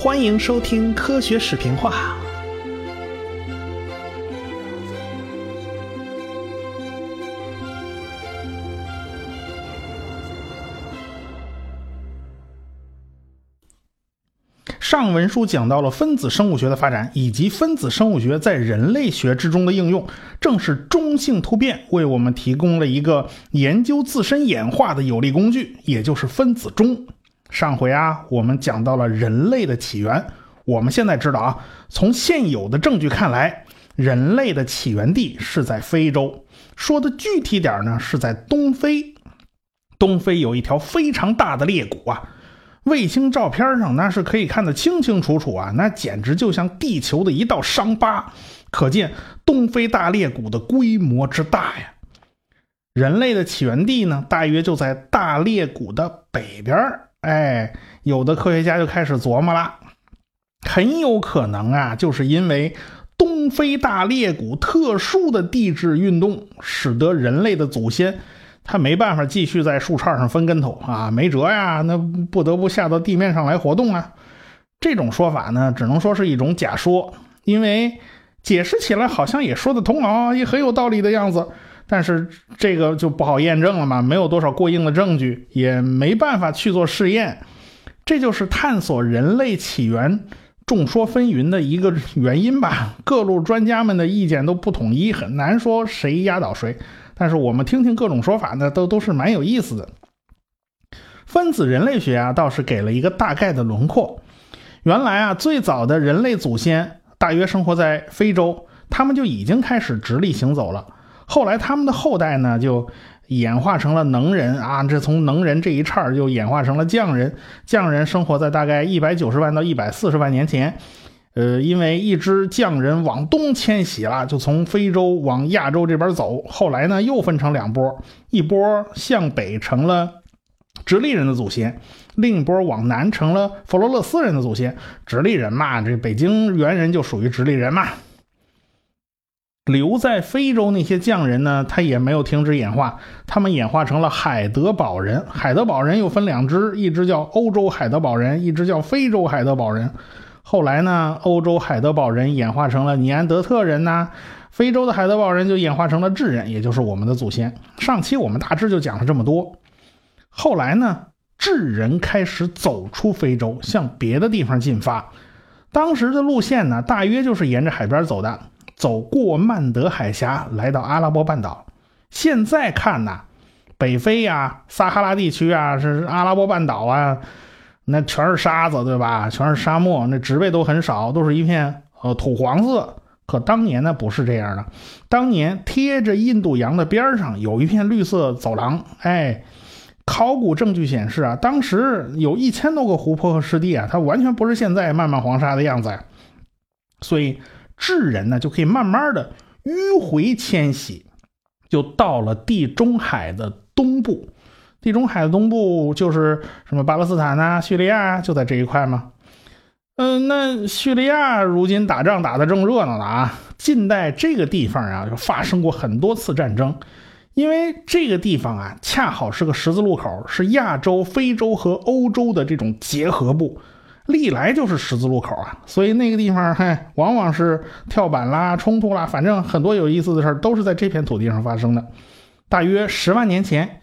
欢迎收听科学视频化。上文书讲到了分子生物学的发展，以及分子生物学在人类学之中的应用。正是中性突变为我们提供了一个研究自身演化的有力工具，也就是分子钟。上回啊，我们讲到了人类的起源。我们现在知道啊，从现有的证据看来，人类的起源地是在非洲。说的具体点呢，是在东非。东非有一条非常大的裂谷啊，卫星照片上那是可以看得清清楚楚啊，那简直就像地球的一道伤疤，可见东非大裂谷的规模之大呀。人类的起源地呢，大约就在大裂谷的北边哎，有的科学家就开始琢磨了，很有可能啊，就是因为东非大裂谷特殊的地质运动，使得人类的祖先他没办法继续在树杈上翻跟头啊，没辙呀，那不得不下到地面上来活动啊。这种说法呢，只能说是一种假说，因为解释起来好像也说得通啊，也很有道理的样子。但是这个就不好验证了嘛，没有多少过硬的证据，也没办法去做试验。这就是探索人类起源众说纷纭的一个原因吧。各路专家们的意见都不统一，很难说谁压倒谁。但是我们听听各种说法呢，都都是蛮有意思的。分子人类学啊，倒是给了一个大概的轮廓。原来啊，最早的人类祖先大约生活在非洲，他们就已经开始直立行走了。后来他们的后代呢，就演化成了能人啊，这从能人这一串就演化成了匠人。匠人生活在大概一百九十万到一百四十万年前，呃，因为一支匠人往东迁徙了，就从非洲往亚洲这边走。后来呢，又分成两波，一波向北成了直立人的祖先，另一波往南成了佛罗勒斯人的祖先。直立人嘛，这北京猿人就属于直立人嘛。留在非洲那些匠人呢，他也没有停止演化，他们演化成了海德堡人。海德堡人又分两支，一支叫欧洲海德堡人，一支叫非洲海德堡人。后来呢，欧洲海德堡人演化成了尼安德特人呐，非洲的海德堡人就演化成了智人，也就是我们的祖先。上期我们大致就讲了这么多。后来呢，智人开始走出非洲，向别的地方进发。当时的路线呢，大约就是沿着海边走的。走过曼德海峡，来到阿拉伯半岛。现在看呐，北非呀、撒哈拉地区啊，是阿拉伯半岛啊，那全是沙子，对吧？全是沙漠，那植被都很少，都是一片呃土黄色。可当年呢，不是这样的。当年贴着印度洋的边上有一片绿色走廊。哎，考古证据显示啊，当时有一千多个湖泊和湿地啊，它完全不是现在漫漫黄沙的样子。所以。智人呢就可以慢慢的迂回迁徙，就到了地中海的东部。地中海的东部就是什么巴勒斯坦呐、叙利亚，就在这一块吗？嗯，那叙利亚如今打仗打得正热闹呢啊！近代这个地方啊，就发生过很多次战争，因为这个地方啊，恰好是个十字路口，是亚洲、非洲和欧洲的这种结合部。历来就是十字路口啊，所以那个地方嗨，往往是跳板啦、冲突啦，反正很多有意思的事儿都是在这片土地上发生的。大约十万年前，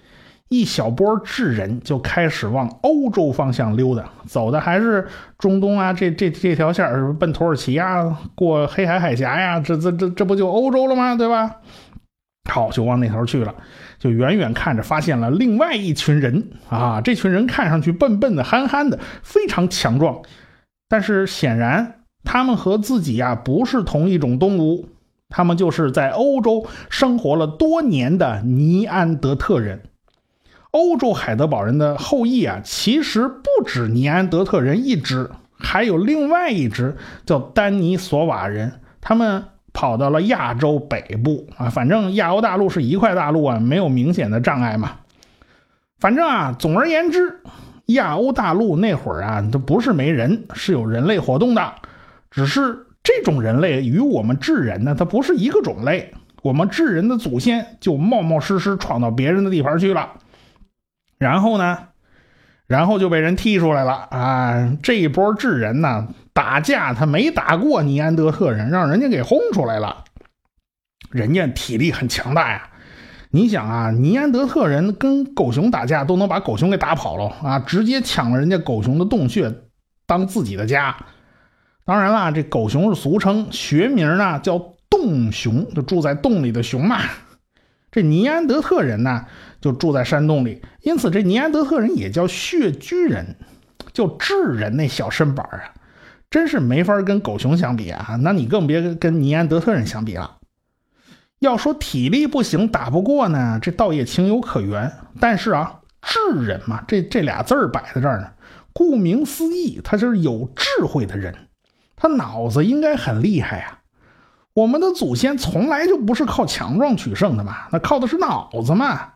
一小波智人就开始往欧洲方向溜达，走的还是中东啊，这这这条线儿奔土耳其呀，过黑海海峡呀，这这这这不就欧洲了吗？对吧？好，就往那头去了。就远远看着，发现了另外一群人啊！这群人看上去笨笨的、憨憨的，非常强壮。但是显然，他们和自己呀不是同一种动物，他们就是在欧洲生活了多年的尼安德特人。欧洲海德堡人的后裔啊，其实不止尼安德特人一支，还有另外一支叫丹尼索瓦人，他们。跑到了亚洲北部啊，反正亚欧大陆是一块大陆啊，没有明显的障碍嘛。反正啊，总而言之，亚欧大陆那会儿啊，都不是没人，是有人类活动的，只是这种人类与我们智人呢，它不是一个种类。我们智人的祖先就冒冒失失闯到别人的地盘去了，然后呢，然后就被人踢出来了啊！这一波智人呢，打架他没打过尼安德特人，让人家给轰出来了。人家体力很强大呀，你想啊，尼安德特人跟狗熊打架都能把狗熊给打跑了啊，直接抢了人家狗熊的洞穴当自己的家。当然啦，这狗熊是俗称，学名呢叫洞熊，就住在洞里的熊嘛。这尼安德特人呢，就住在山洞里，因此这尼安德特人也叫穴居人，就智人那小身板啊，真是没法跟狗熊相比啊！那你更别跟尼安德特人相比了。要说体力不行打不过呢，这倒也情有可原。但是啊，智人嘛，这这俩字儿摆在这儿呢，顾名思义，他就是有智慧的人，他脑子应该很厉害呀。我们的祖先从来就不是靠强壮取胜的嘛，那靠的是脑子嘛。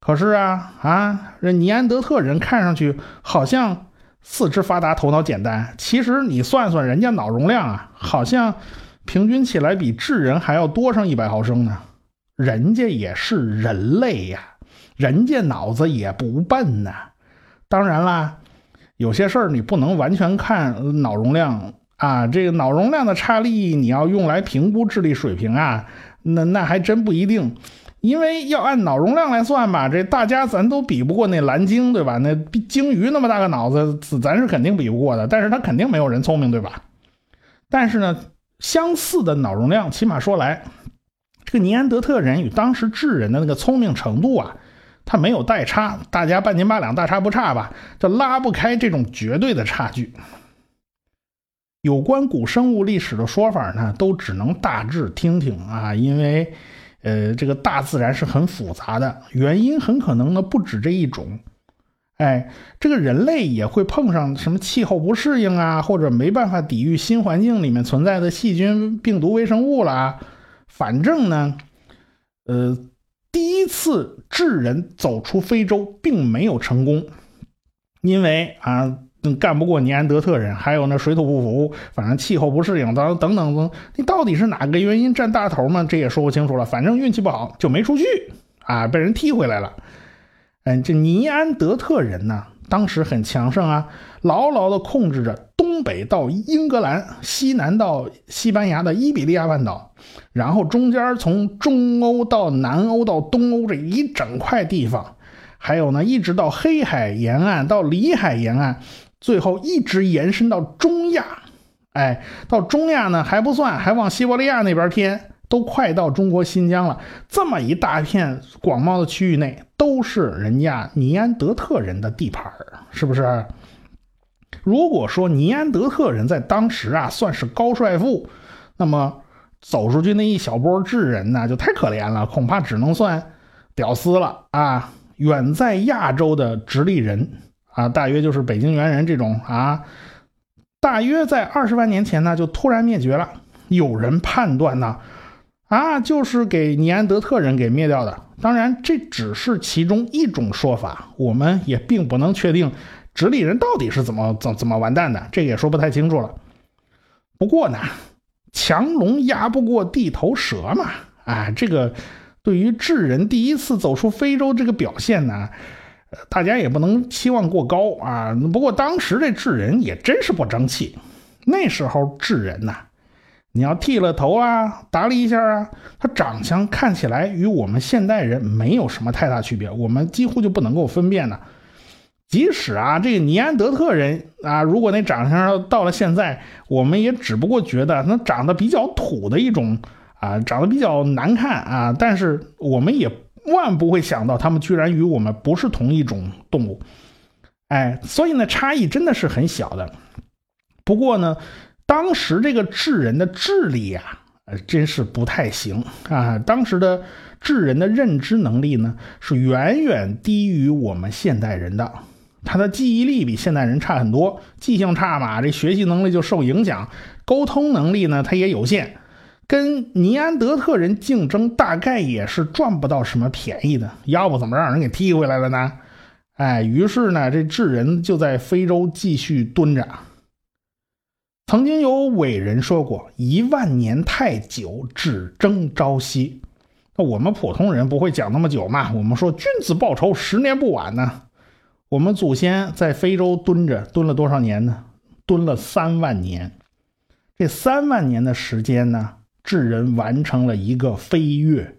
可是啊啊，这尼安德特人看上去好像四肢发达、头脑简单，其实你算算人家脑容量啊，好像平均起来比智人还要多上一百毫升呢。人家也是人类呀，人家脑子也不笨呐。当然啦，有些事儿你不能完全看脑容量。啊，这个脑容量的差异，你要用来评估智力水平啊，那那还真不一定，因为要按脑容量来算吧，这大家咱都比不过那蓝鲸，对吧？那鲸鱼那么大个脑子，咱是肯定比不过的，但是它肯定没有人聪明，对吧？但是呢，相似的脑容量，起码说来，这个尼安德特人与当时智人的那个聪明程度啊，它没有代差，大家半斤八两，大差不差吧，就拉不开这种绝对的差距。有关古生物历史的说法呢，都只能大致听听啊，因为，呃，这个大自然是很复杂的，原因很可能呢不止这一种。哎，这个人类也会碰上什么气候不适应啊，或者没办法抵御新环境里面存在的细菌、病毒、微生物啦。反正呢，呃，第一次智人走出非洲并没有成功，因为啊。干不过尼安德特人，还有那水土不服，反正气候不适应，等等等等，你到底是哪个原因占大头呢？这也说不清楚了。反正运气不好，就没出去啊，被人踢回来了。嗯，这尼安德特人呢，当时很强盛啊，牢牢地控制着东北到英格兰，西南到西班牙的伊比利亚半岛，然后中间从中欧到南欧到东欧这一整块地方，还有呢，一直到黑海沿岸到里海沿岸。最后一直延伸到中亚，哎，到中亚呢还不算，还往西伯利亚那边偏，都快到中国新疆了。这么一大片广袤的区域内，都是人家尼安德特人的地盘是不是？如果说尼安德特人在当时啊算是高帅富，那么走出去那一小波智人呢，就太可怜了，恐怕只能算屌丝了啊！远在亚洲的直立人。啊，大约就是北京猿人这种啊，大约在二十万年前呢，就突然灭绝了。有人判断呢，啊，就是给尼安德特人给灭掉的。当然，这只是其中一种说法，我们也并不能确定直立人到底是怎么怎怎么完蛋的，这个也说不太清楚了。不过呢，强龙压不过地头蛇嘛，啊，这个对于智人第一次走出非洲这个表现呢。大家也不能期望过高啊。不过当时这智人也真是不争气。那时候智人呐，你要剃了头啊，打理一下啊，他长相看起来与我们现代人没有什么太大区别，我们几乎就不能够分辨呢。即使啊，这个尼安德特人啊，如果那长相到了现在，我们也只不过觉得那长得比较土的一种啊，长得比较难看啊，但是我们也。万不会想到，他们居然与我们不是同一种动物，哎，所以呢，差异真的是很小的。不过呢，当时这个智人的智力呀，呃，真是不太行啊。当时的智人的认知能力呢，是远远低于我们现代人的。他的记忆力比现代人差很多，记性差嘛，这学习能力就受影响。沟通能力呢，他也有限。跟尼安德特人竞争，大概也是赚不到什么便宜的，要不怎么让人给踢回来了呢？哎，于是呢，这智人就在非洲继续蹲着。曾经有伟人说过：“一万年太久，只争朝夕。”那我们普通人不会讲那么久嘛？我们说君子报仇，十年不晚呢。我们祖先在非洲蹲着，蹲了多少年呢？蹲了三万年。这三万年的时间呢，智人完成了一个飞跃。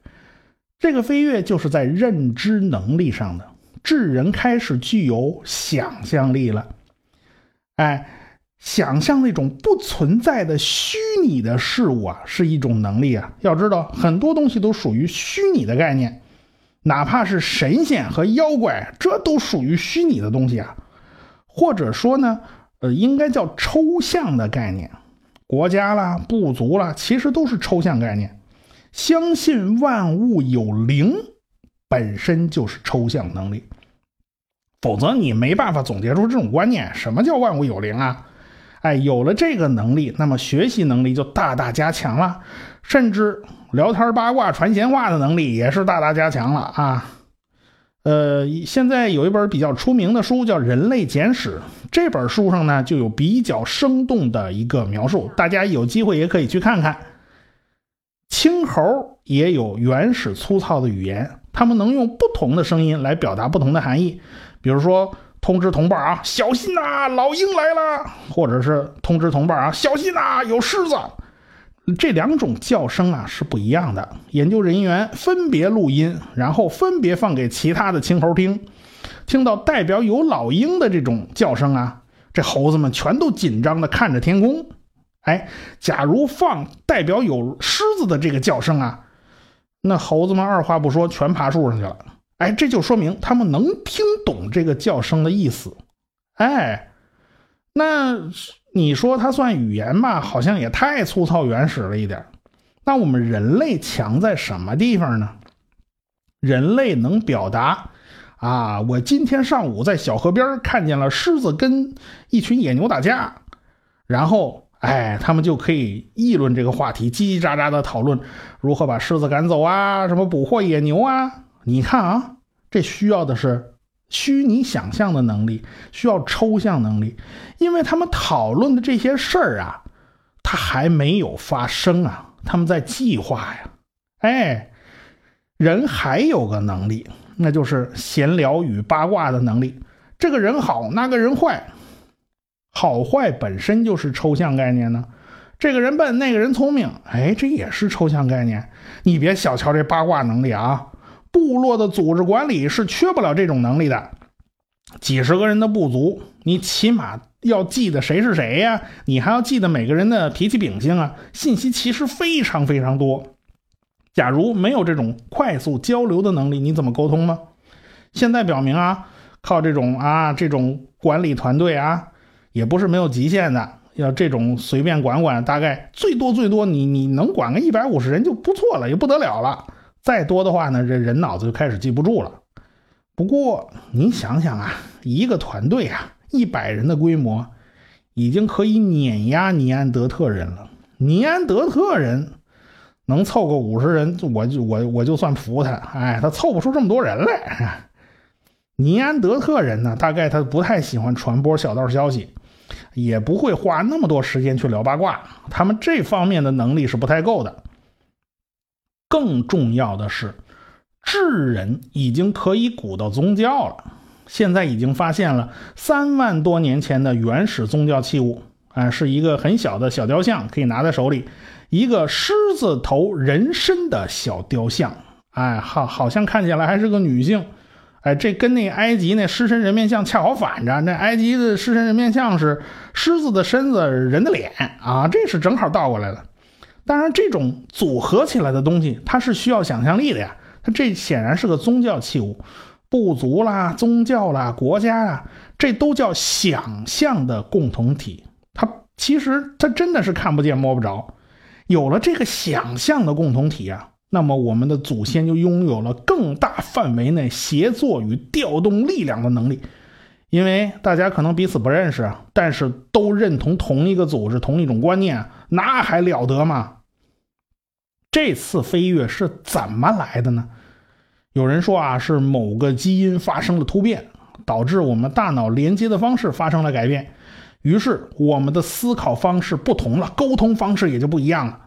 这个飞跃就是在认知能力上的，智人开始具有想象力了。哎，想象那种不存在的虚拟的事物啊，是一种能力啊。要知道，很多东西都属于虚拟的概念。哪怕是神仙和妖怪，这都属于虚拟的东西啊，或者说呢，呃，应该叫抽象的概念。国家啦、部族啦，其实都是抽象概念。相信万物有灵，本身就是抽象能力，否则你没办法总结出这种观念。什么叫万物有灵啊？哎，有了这个能力，那么学习能力就大大加强了，甚至。聊天八卦传闲话的能力也是大大加强了啊！呃，现在有一本比较出名的书叫《人类简史》，这本书上呢就有比较生动的一个描述，大家有机会也可以去看看。青猴也有原始粗糙的语言，他们能用不同的声音来表达不同的含义，比如说通知同伴啊，小心呐，老鹰来了，或者是通知同伴啊，小心呐，有狮子。这两种叫声啊是不一样的。研究人员分别录音，然后分别放给其他的青猴听。听到代表有老鹰的这种叫声啊，这猴子们全都紧张的看着天空。哎，假如放代表有狮子的这个叫声啊，那猴子们二话不说全爬树上去了。哎，这就说明他们能听懂这个叫声的意思。哎，那。你说它算语言吧，好像也太粗糙原始了一点。那我们人类强在什么地方呢？人类能表达啊，我今天上午在小河边看见了狮子跟一群野牛打架，然后哎，他们就可以议论这个话题，叽叽喳喳的讨论如何把狮子赶走啊，什么捕获野牛啊。你看啊，这需要的是。虚拟想象的能力需要抽象能力，因为他们讨论的这些事儿啊，它还没有发生啊，他们在计划呀。哎，人还有个能力，那就是闲聊与八卦的能力。这个人好，那个人坏，好坏本身就是抽象概念呢。这个人笨，那个人聪明，哎，这也是抽象概念。你别小瞧这八卦能力啊。部落的组织管理是缺不了这种能力的。几十个人的部族，你起码要记得谁是谁呀？你还要记得每个人的脾气秉性啊！信息其实非常非常多。假如没有这种快速交流的能力，你怎么沟通呢？现在表明啊，靠这种啊这种管理团队啊，也不是没有极限的。要这种随便管管，大概最多最多你你能管个一百五十人就不错了，也不得了了。再多的话呢，这人脑子就开始记不住了。不过你想想啊，一个团队啊，一百人的规模，已经可以碾压尼安德特人了。尼安德特人能凑个五十人，我就我我就算服他。哎，他凑不出这么多人来。尼安德特人呢，大概他不太喜欢传播小道消息，也不会花那么多时间去聊八卦。他们这方面的能力是不太够的。更重要的是，智人已经可以鼓捣宗教了。现在已经发现了三万多年前的原始宗教器物，啊，是一个很小的小雕像，可以拿在手里，一个狮子头人身的小雕像，哎，好，好像看起来还是个女性，哎，这跟那埃及那狮身人面像恰好反着，那埃及的狮身人面像是狮子的身子，人的脸啊，这是正好倒过来了。当然，这种组合起来的东西，它是需要想象力的呀。它这显然是个宗教器物，部族啦、宗教啦、国家啊，这都叫想象的共同体。它其实它真的是看不见摸不着。有了这个想象的共同体啊，那么我们的祖先就拥有了更大范围内协作与调动力量的能力。因为大家可能彼此不认识，但是都认同同一个组织、同一种观念，那还了得吗？这次飞跃是怎么来的呢？有人说啊，是某个基因发生了突变，导致我们大脑连接的方式发生了改变，于是我们的思考方式不同了，沟通方式也就不一样了。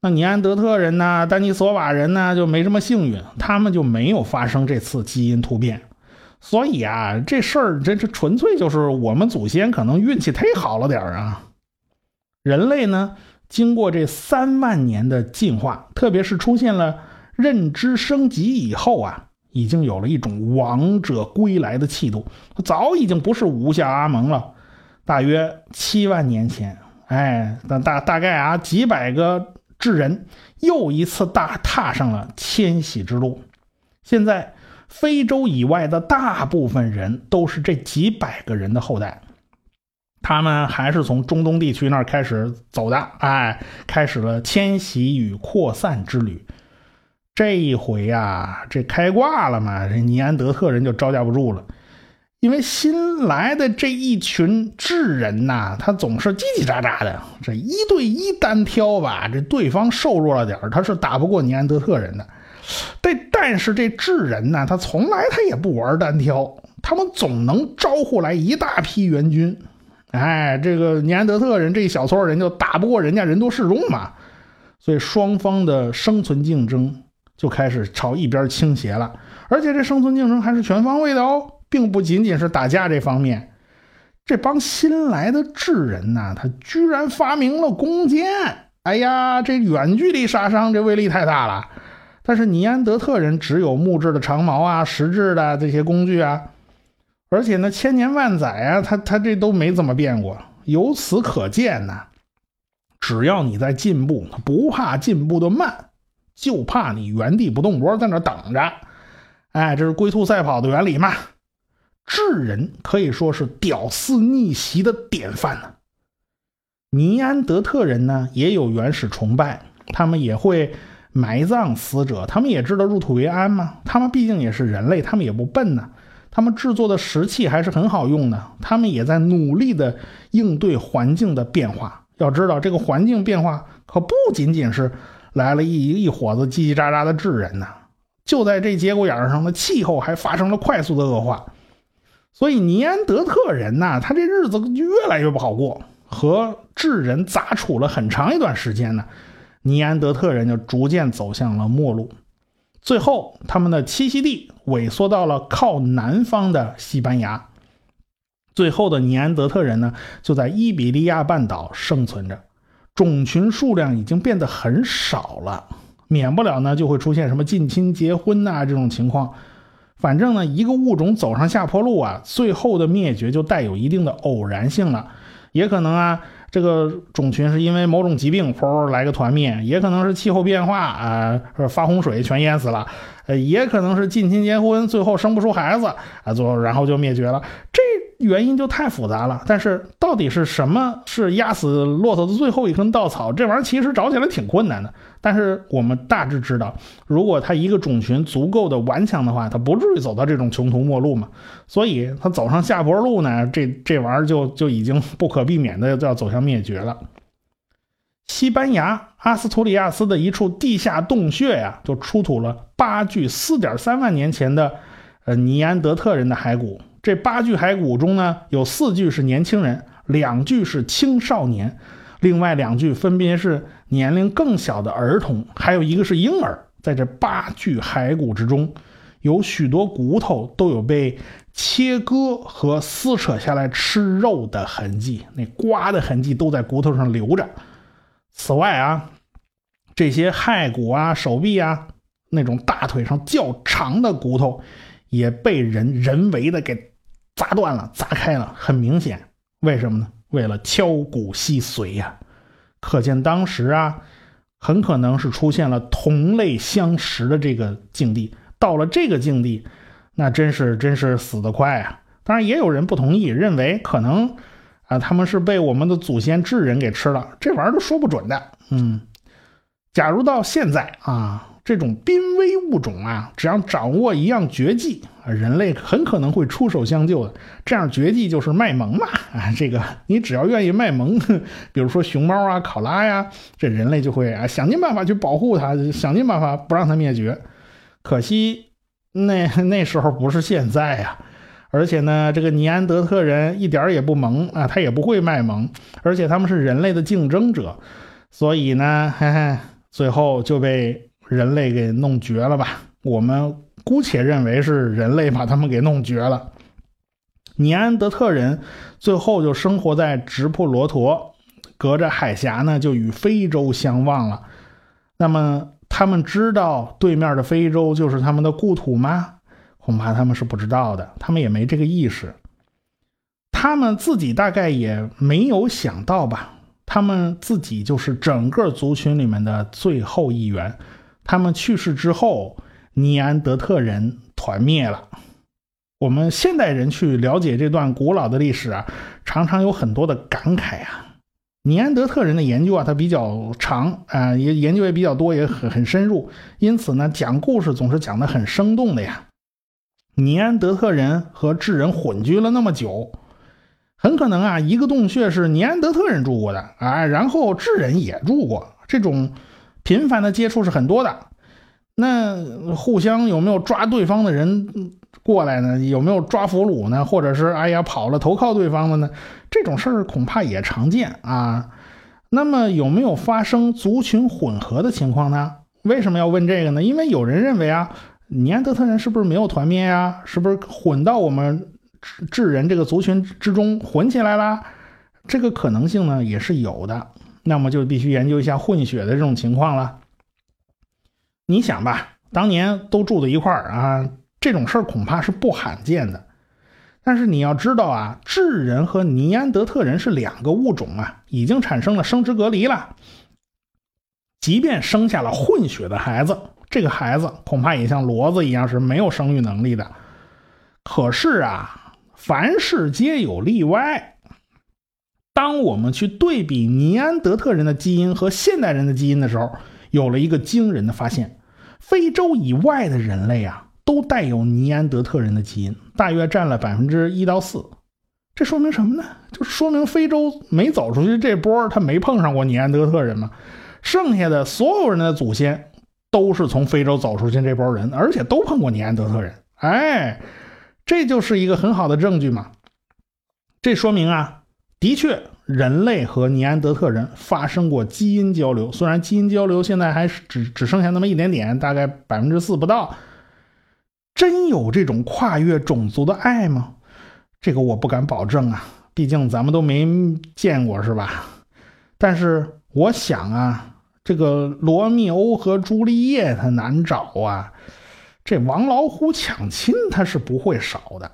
那尼安德特人呢，丹尼索瓦人呢，就没什么幸运，他们就没有发生这次基因突变。所以啊，这事儿这这纯粹就是我们祖先可能运气忒好了点儿啊。人类呢，经过这三万年的进化，特别是出现了认知升级以后啊，已经有了一种王者归来的气度，早已经不是吴下阿蒙了。大约七万年前，哎，大大大概啊，几百个智人又一次大踏上了迁徙之路。现在。非洲以外的大部分人都是这几百个人的后代，他们还是从中东地区那儿开始走的，哎，开始了迁徙与扩散之旅。这一回呀，这开挂了嘛，这尼安德特人就招架不住了，因为新来的这一群智人呐，他总是叽叽喳喳的，这一对一单挑吧，这对方瘦弱了点他是打不过尼安德特人的。但但是这智人呢，他从来他也不玩单挑，他们总能招呼来一大批援军。哎，这个尼安德特人这一小撮人就打不过人家人多势众嘛，所以双方的生存竞争就开始朝一边倾斜了。而且这生存竞争还是全方位的哦，并不仅仅是打架这方面。这帮新来的智人呐，他居然发明了弓箭。哎呀，这远距离杀伤这威力太大了。但是尼安德特人只有木质的长矛啊、石质的这些工具啊，而且呢，千年万载啊，他他这都没怎么变过。由此可见呢，只要你在进步，不怕进步的慢，就怕你原地不动窝在那等着。哎，这是龟兔赛跑的原理嘛？智人可以说是屌丝逆袭的典范呢。尼安德特人呢，也有原始崇拜，他们也会。埋葬死者，他们也知道入土为安嘛？他们毕竟也是人类，他们也不笨呢。他们制作的石器还是很好用的。他们也在努力的应对环境的变化。要知道，这个环境变化可不仅仅是来了一一伙子叽叽喳喳的智人呐。就在这节骨眼上，的气候还发生了快速的恶化。所以尼安德特人呐，他这日子越来越不好过，和智人杂处了很长一段时间呢。尼安德特人就逐渐走向了末路，最后他们的栖息地萎缩到了靠南方的西班牙。最后的尼安德特人呢，就在伊比利亚半岛生存着，种群数量已经变得很少了，免不了呢就会出现什么近亲结婚呐这种情况。反正呢，一个物种走上下坡路啊，最后的灭绝就带有一定的偶然性了，也可能啊。这个种群是因为某种疾病，噗来个团灭，也可能是气候变化啊，发洪水全淹死了，呃，也可能是近亲结婚，最后生不出孩子啊，最后然后就灭绝了。这。原因就太复杂了，但是到底是什么是压死骆驼的最后一根稻草？这玩意儿其实找起来挺困难的。但是我们大致知道，如果它一个种群足够的顽强的话，它不至于走到这种穷途末路嘛。所以它走上下坡路呢，这这玩意儿就就已经不可避免的要走向灭绝了。西班牙阿斯图里亚斯的一处地下洞穴呀，就出土了八具四点三万年前的呃尼安德特人的骸骨。这八具骸骨中呢，有四具是年轻人，两具是青少年，另外两具分别是年龄更小的儿童，还有一个是婴儿。在这八具骸骨之中，有许多骨头都有被切割和撕扯下来吃肉的痕迹，那刮的痕迹都在骨头上留着。此外啊，这些骸骨啊、手臂啊，那种大腿上较长的骨头，也被人人为的给。砸断了，砸开了，很明显，为什么呢？为了敲骨吸髓呀！可见当时啊，很可能是出现了同类相食的这个境地。到了这个境地，那真是真是死得快啊！当然，也有人不同意，认为可能啊，他们是被我们的祖先智人给吃了，这玩意儿都说不准的。嗯，假如到现在啊。这种濒危物种啊，只要掌握一样绝技啊，人类很可能会出手相救的。这样绝技就是卖萌嘛啊，这个你只要愿意卖萌，比如说熊猫啊、考拉呀，这人类就会啊想尽办法去保护它，想尽办法不让它灭绝。可惜那 那时候不是现在呀，而且呢，这个尼安德特人一点也不萌啊，他也不会卖萌，而且他们是人类的竞争者，所以呢，嘿嘿，最后就被。人类给弄绝了吧？我们姑且认为是人类把他们给弄绝了。尼安德特人最后就生活在直布罗陀，隔着海峡呢，就与非洲相望了。那么，他们知道对面的非洲就是他们的故土吗？恐怕他们是不知道的，他们也没这个意识。他们自己大概也没有想到吧？他们自己就是整个族群里面的最后一员。他们去世之后，尼安德特人团灭了。我们现代人去了解这段古老的历史啊，常常有很多的感慨啊。尼安德特人的研究啊，它比较长啊，也研究也比较多，也很很深入。因此呢，讲故事总是讲的很生动的呀。尼安德特人和智人混居了那么久，很可能啊，一个洞穴是尼安德特人住过的啊，然后智人也住过，这种频繁的接触是很多的。那互相有没有抓对方的人？过来呢？有没有抓俘虏呢？或者是哎呀跑了投靠对方的呢？这种事儿恐怕也常见啊。那么有没有发生族群混合的情况呢？为什么要问这个呢？因为有人认为啊，尼安德特人是不是没有团灭呀？是不是混到我们智人这个族群之中混起来了？这个可能性呢也是有的。那么就必须研究一下混血的这种情况了。你想吧，当年都住在一块儿啊。这种事儿恐怕是不罕见的，但是你要知道啊，智人和尼安德特人是两个物种啊，已经产生了生殖隔离了。即便生下了混血的孩子，这个孩子恐怕也像骡子一样是没有生育能力的。可是啊，凡事皆有例外。当我们去对比尼安德特人的基因和现代人的基因的时候，有了一个惊人的发现：非洲以外的人类啊。都带有尼安德特人的基因，大约占了百分之一到四。这说明什么呢？就说明非洲没走出去这波，他没碰上过尼安德特人嘛。剩下的所有人的祖先都是从非洲走出去这波人，而且都碰过尼安德特人。哎，这就是一个很好的证据嘛。这说明啊，的确人类和尼安德特人发生过基因交流，虽然基因交流现在还只只剩下那么一点点，大概百分之四不到。真有这种跨越种族的爱吗？这个我不敢保证啊，毕竟咱们都没见过，是吧？但是我想啊，这个罗密欧和朱丽叶他难找啊，这王老虎抢亲他是不会少的。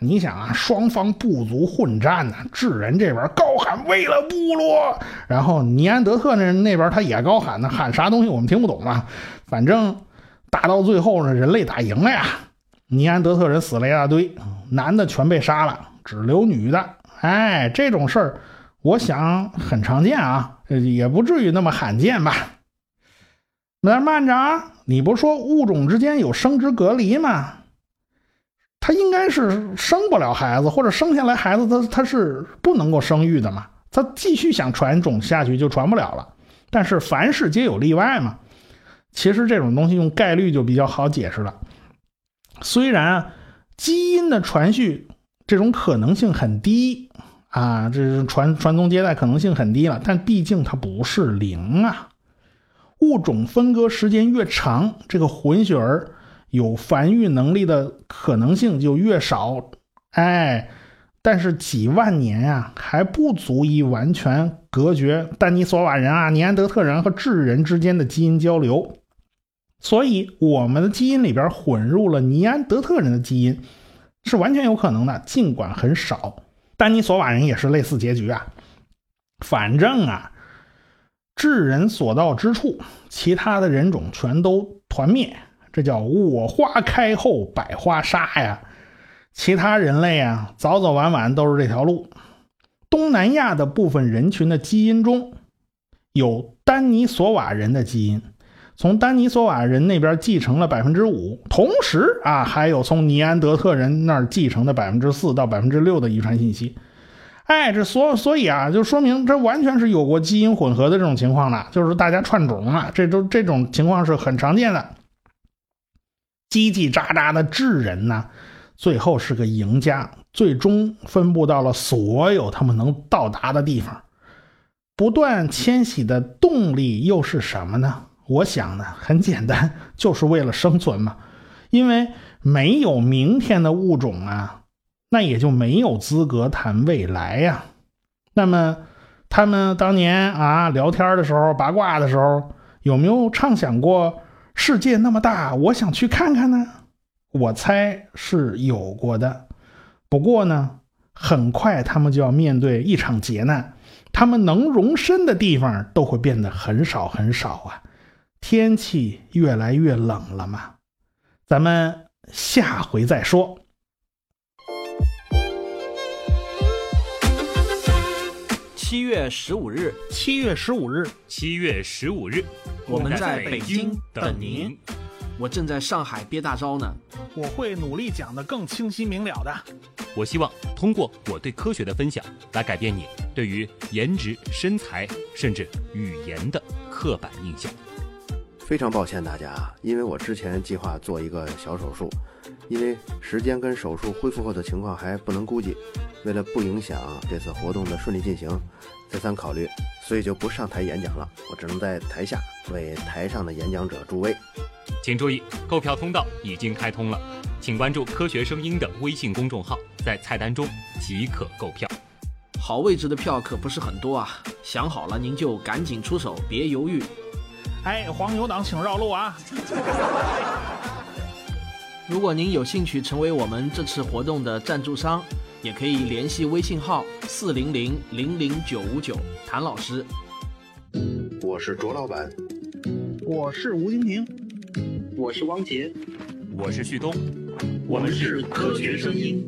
你想啊，双方部族混战呢，智人这边高喊为了部落，然后尼安德特人那边他也高喊呢，喊啥东西我们听不懂啊，反正。打到最后呢，人类打赢了呀！尼安德特人死了一大堆，男的全被杀了，只留女的。哎，这种事儿，我想很常见啊，也不至于那么罕见吧？那慢着啊，你不说物种之间有生殖隔离吗？他应该是生不了孩子，或者生下来孩子他他是不能够生育的嘛？他继续想传种下去就传不了了。但是凡事皆有例外嘛。其实这种东西用概率就比较好解释了。虽然基因的传续这种可能性很低啊，这是传传宗接代可能性很低了，但毕竟它不是零啊。物种分割时间越长，这个混血儿有繁育能力的可能性就越少。哎，但是几万年啊，还不足以完全隔绝丹尼索瓦人啊、尼安德特人和智人之间的基因交流。所以，我们的基因里边混入了尼安德特人的基因，是完全有可能的，尽管很少。丹尼索瓦人也是类似结局啊。反正啊，智人所到之处，其他的人种全都团灭，这叫我花开后百花杀呀。其他人类啊，早早晚晚都是这条路。东南亚的部分人群的基因中有丹尼索瓦人的基因。从丹尼索瓦人那边继承了百分之五，同时啊，还有从尼安德特人那儿继承的百分之四到百分之六的遗传信息。哎，这所所以啊，就说明这完全是有过基因混合的这种情况的，就是大家串种了，这都这种情况是很常见的。叽叽喳喳的智人呢，最后是个赢家，最终分布到了所有他们能到达的地方。不断迁徙的动力又是什么呢？我想呢，很简单，就是为了生存嘛。因为没有明天的物种啊，那也就没有资格谈未来呀。那么，他们当年啊聊天的时候、八卦的时候，有没有畅想过世界那么大，我想去看看呢？我猜是有过的。不过呢，很快他们就要面对一场劫难，他们能容身的地方都会变得很少很少啊。天气越来越冷了嘛，咱们下回再说。七月十五日，七月十五日，七月十五日，我们在北京等您。我正在上海憋大招呢。我会努力讲得更清晰明了的。我希望通过我对科学的分享，来改变你对于颜值、身材甚至语言的刻板印象。非常抱歉大家啊，因为我之前计划做一个小手术，因为时间跟手术恢复后的情况还不能估计。为了不影响这次活动的顺利进行，再三考虑，所以就不上台演讲了。我只能在台下为台上的演讲者助威。请注意，购票通道已经开通了，请关注“科学声音”的微信公众号，在菜单中即可购票。好位置的票可不是很多啊，想好了您就赶紧出手，别犹豫。哎，黄牛党请绕路啊！如果您有兴趣成为我们这次活动的赞助商。也可以联系微信号四零零零零九五九谭老师。我是卓老板，我是吴金平，我是汪杰，我是旭东，我们是科学声音。